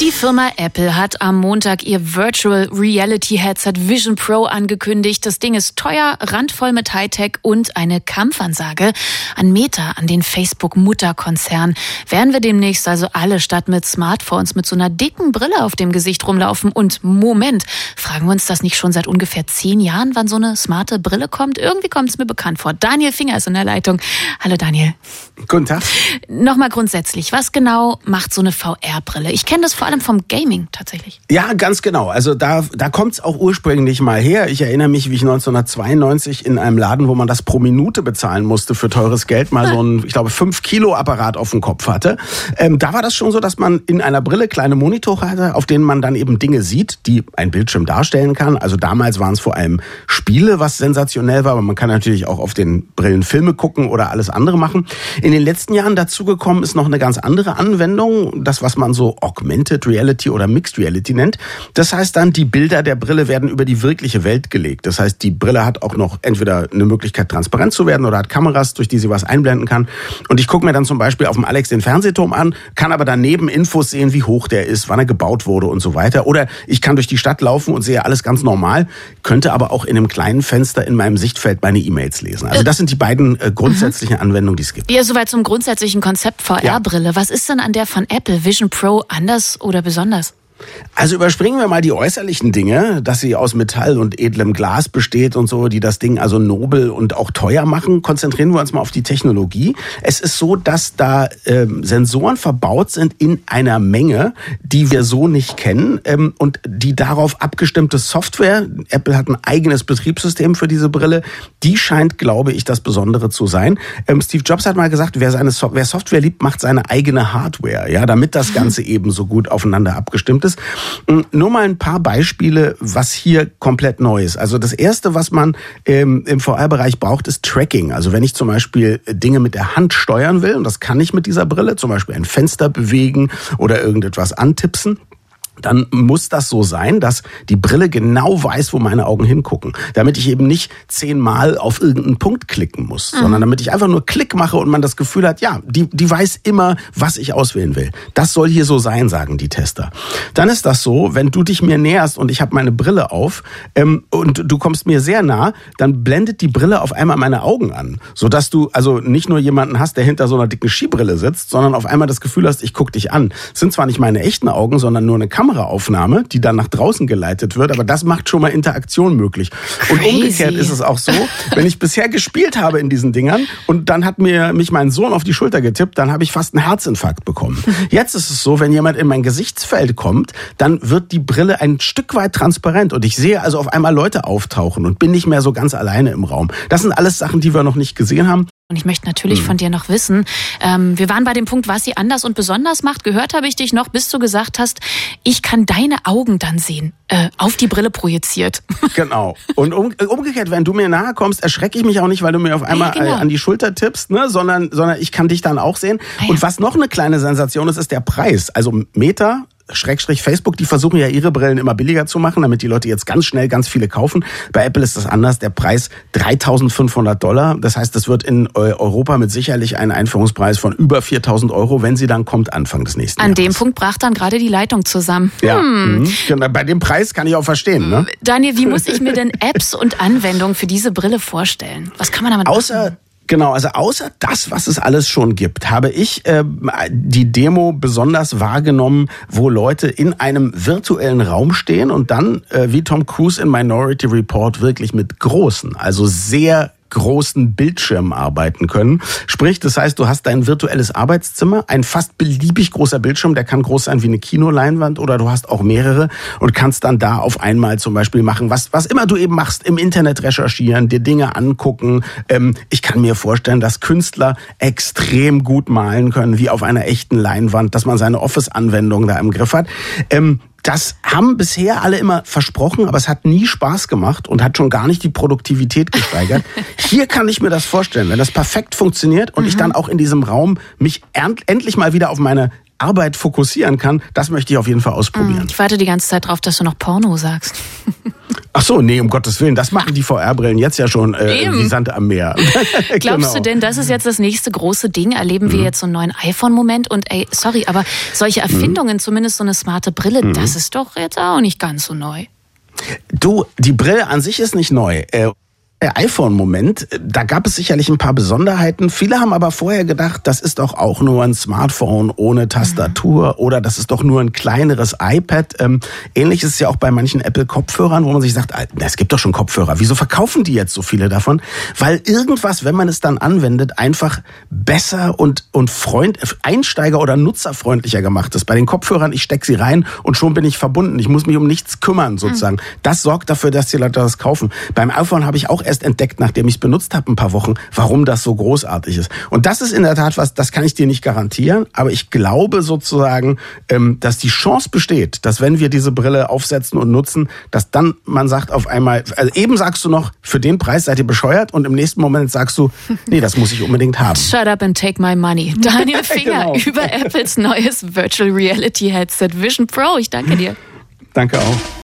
Die Firma Apple hat am Montag ihr Virtual Reality Headset Vision Pro angekündigt. Das Ding ist teuer, randvoll mit Hightech und eine Kampfansage an Meta, an den Facebook-Mutterkonzern. Werden wir demnächst also alle statt mit Smartphones mit so einer dicken Brille auf dem Gesicht rumlaufen? Und Moment, fragen wir uns das nicht schon seit ungefähr zehn Jahren, wann so eine smarte Brille kommt? Irgendwie kommt es mir bekannt vor. Daniel Finger ist in der Leitung. Hallo Daniel. Guten Tag. Nochmal grundsätzlich, was genau macht so eine VR-Brille? Ich kenne das vor allem vom Gaming tatsächlich. Ja, ganz genau. Also da, da kommt es auch ursprünglich mal her. Ich erinnere mich, wie ich 1992 in einem Laden, wo man das pro Minute bezahlen musste für teures Geld, mal so ein, ich glaube, 5 Kilo Apparat auf dem Kopf hatte. Ähm, da war das schon so, dass man in einer Brille kleine Monitore hatte, auf denen man dann eben Dinge sieht, die ein Bildschirm darstellen kann. Also damals waren es vor allem Spiele, was sensationell war, aber man kann natürlich auch auf den Brillen Filme gucken oder alles andere machen. In den letzten Jahren dazugekommen ist noch eine ganz andere Anwendung, das was man so Augmented Augmented Reality oder Mixed Reality nennt. Das heißt dann, die Bilder der Brille werden über die wirkliche Welt gelegt. Das heißt, die Brille hat auch noch entweder eine Möglichkeit, transparent zu werden oder hat Kameras, durch die sie was einblenden kann. Und ich gucke mir dann zum Beispiel auf dem Alex den Fernsehturm an, kann aber daneben Infos sehen, wie hoch der ist, wann er gebaut wurde und so weiter. Oder ich kann durch die Stadt laufen und sehe alles ganz normal, könnte aber auch in einem kleinen Fenster in meinem Sichtfeld meine E-Mails lesen. Also das sind die beiden äh, grundsätzlichen Anwendungen, die es gibt. Ja, soweit zum grundsätzlichen Konzept VR-Brille. Ja. Was ist denn an der von Apple Vision Pro anders oder besonders? Also überspringen wir mal die äußerlichen Dinge, dass sie aus Metall und edlem Glas besteht und so, die das Ding also nobel und auch teuer machen. Konzentrieren wir uns mal auf die Technologie. Es ist so, dass da ähm, Sensoren verbaut sind in einer Menge, die wir so nicht kennen ähm, und die darauf abgestimmte Software. Apple hat ein eigenes Betriebssystem für diese Brille. Die scheint, glaube ich, das Besondere zu sein. Ähm, Steve Jobs hat mal gesagt, wer seine so wer Software liebt, macht seine eigene Hardware, ja, damit das Ganze eben so gut aufeinander abgestimmt ist. Mm, nur mal ein paar Beispiele, was hier komplett neu ist. Also das erste, was man ähm, im VR-Bereich braucht, ist Tracking. Also wenn ich zum Beispiel Dinge mit der Hand steuern will, und das kann ich mit dieser Brille, zum Beispiel ein Fenster bewegen oder irgendetwas antipsen, dann muss das so sein, dass die Brille genau weiß, wo meine Augen hingucken. Damit ich eben nicht zehnmal auf irgendeinen Punkt klicken muss, mhm. sondern damit ich einfach nur Klick mache und man das Gefühl hat, ja, die, die weiß immer, was ich auswählen will. Das soll hier so sein, sagen die Tester. Dann ist das so, wenn du dich mir näherst und ich habe meine Brille auf ähm, und du kommst mir sehr nah, dann blendet die Brille auf einmal meine Augen an, sodass du also nicht nur jemanden hast, der hinter so einer dicken Skibrille sitzt, sondern auf einmal das Gefühl hast, ich guck dich an. Das sind zwar nicht meine echten Augen, sondern nur eine Kamera Kameraaufnahme, die dann nach draußen geleitet wird, aber das macht schon mal Interaktion möglich. Crazy. Und umgekehrt ist es auch so, wenn ich bisher gespielt habe in diesen Dingern und dann hat mir mich mein Sohn auf die Schulter getippt, dann habe ich fast einen Herzinfarkt bekommen. Jetzt ist es so, wenn jemand in mein Gesichtsfeld kommt, dann wird die Brille ein Stück weit transparent und ich sehe also auf einmal Leute auftauchen und bin nicht mehr so ganz alleine im Raum. Das sind alles Sachen, die wir noch nicht gesehen haben. Und ich möchte natürlich mhm. von dir noch wissen, ähm, wir waren bei dem Punkt, was sie anders und besonders macht. Gehört habe ich dich noch, bis du gesagt hast, ich kann deine Augen dann sehen, äh, auf die Brille projiziert. Genau. Und um, umgekehrt, wenn du mir nahe kommst, erschrecke ich mich auch nicht, weil du mir auf einmal ja, genau. an die Schulter tippst, ne? sondern, sondern ich kann dich dann auch sehen. Ah, ja. Und was noch eine kleine Sensation ist, ist der Preis. Also Meter Schrägstrich Facebook, die versuchen ja ihre Brillen immer billiger zu machen, damit die Leute jetzt ganz schnell ganz viele kaufen. Bei Apple ist das anders. Der Preis 3500 Dollar. Das heißt, das wird in Europa mit sicherlich einen Einführungspreis von über 4000 Euro, wenn sie dann kommt Anfang des nächsten An Jahres. An dem Punkt brach dann gerade die Leitung zusammen. Ja, hm. Mhm. Genau, bei dem Preis kann ich auch verstehen. Ne? Daniel, wie muss ich mir denn Apps und Anwendungen für diese Brille vorstellen? Was kann man damit Außer machen? Genau, also außer das, was es alles schon gibt, habe ich äh, die Demo besonders wahrgenommen, wo Leute in einem virtuellen Raum stehen und dann, äh, wie Tom Cruise in Minority Report, wirklich mit großen, also sehr großen Bildschirmen arbeiten können. Sprich, das heißt, du hast dein virtuelles Arbeitszimmer, ein fast beliebig großer Bildschirm, der kann groß sein wie eine Kinoleinwand oder du hast auch mehrere und kannst dann da auf einmal zum Beispiel machen, was, was immer du eben machst, im Internet recherchieren, dir Dinge angucken. Ähm, ich kann mir vorstellen, dass Künstler extrem gut malen können, wie auf einer echten Leinwand, dass man seine Office-Anwendung da im Griff hat. Das haben bisher alle immer versprochen, aber es hat nie Spaß gemacht und hat schon gar nicht die Produktivität gesteigert. Hier kann ich mir das vorstellen, wenn das perfekt funktioniert und mhm. ich dann auch in diesem Raum mich endlich mal wieder auf meine Arbeit fokussieren kann, das möchte ich auf jeden Fall ausprobieren. Ich warte die ganze Zeit drauf, dass du noch Porno sagst. Ach so, nee, um Gottes Willen, das machen die VR-Brillen jetzt ja schon äh, wie Sand am Meer. Glaubst Genau. du denn, das ist jetzt das nächste große Ding? Erleben Mhm. wir jetzt so einen neuen iPhone-Moment? Und ey, sorry, aber solche Mhm. Erfindungen, zumindest so eine smarte Brille, das ist doch jetzt auch nicht ganz so neu. Du, die Brille an sich ist nicht neu. Äh, iPhone-Moment, äh, da gab es sicherlich ein paar Besonderheiten. Viele haben aber vorher gedacht, das ist doch auch nur ein Smartphone ohne Tastatur oder das ist doch nur ein kleineres iPad. Ähm, ähnlich ist es ja auch bei manchen Apple-Kopfhörern, wo man sich sagt, es gibt doch schon Kopfhörer. Wieso verkaufen die jetzt so viele davon? Weil irgendwas, wenn man es dann anwendet, einfach besser und, und Freund, Einsteiger- oder nutzerfreundlicher gemacht ist. Bei den Kopfhörern, ich stecke sie rein und schon bin ich verbunden. Ich muss mich um nichts kümmern, sozusagen. Das sorgt dafür, dass die Leute das kaufen. Beim iPhone habe ich auch erst entdeckt, nachdem ich es benutzt habe, ein paar Wochen, warum das so großartig ist. Und das ist in der Tat was, das kann ich dir nicht garantieren, aber ich glaube sozusagen, ähm, dass die Chance besteht, dass wenn wir diese Brille aufsetzen und nutzen, dass dann man sagt auf einmal, also eben sagst du noch, für den Preis seid ihr bescheuert und im nächsten Moment sagst du, nee, das muss ich unbedingt haben. Shut up and take my money. Daniel Finger Genau. über Apples neues Virtual Reality Headset Vision Pro. Ich danke dir. Danke auch.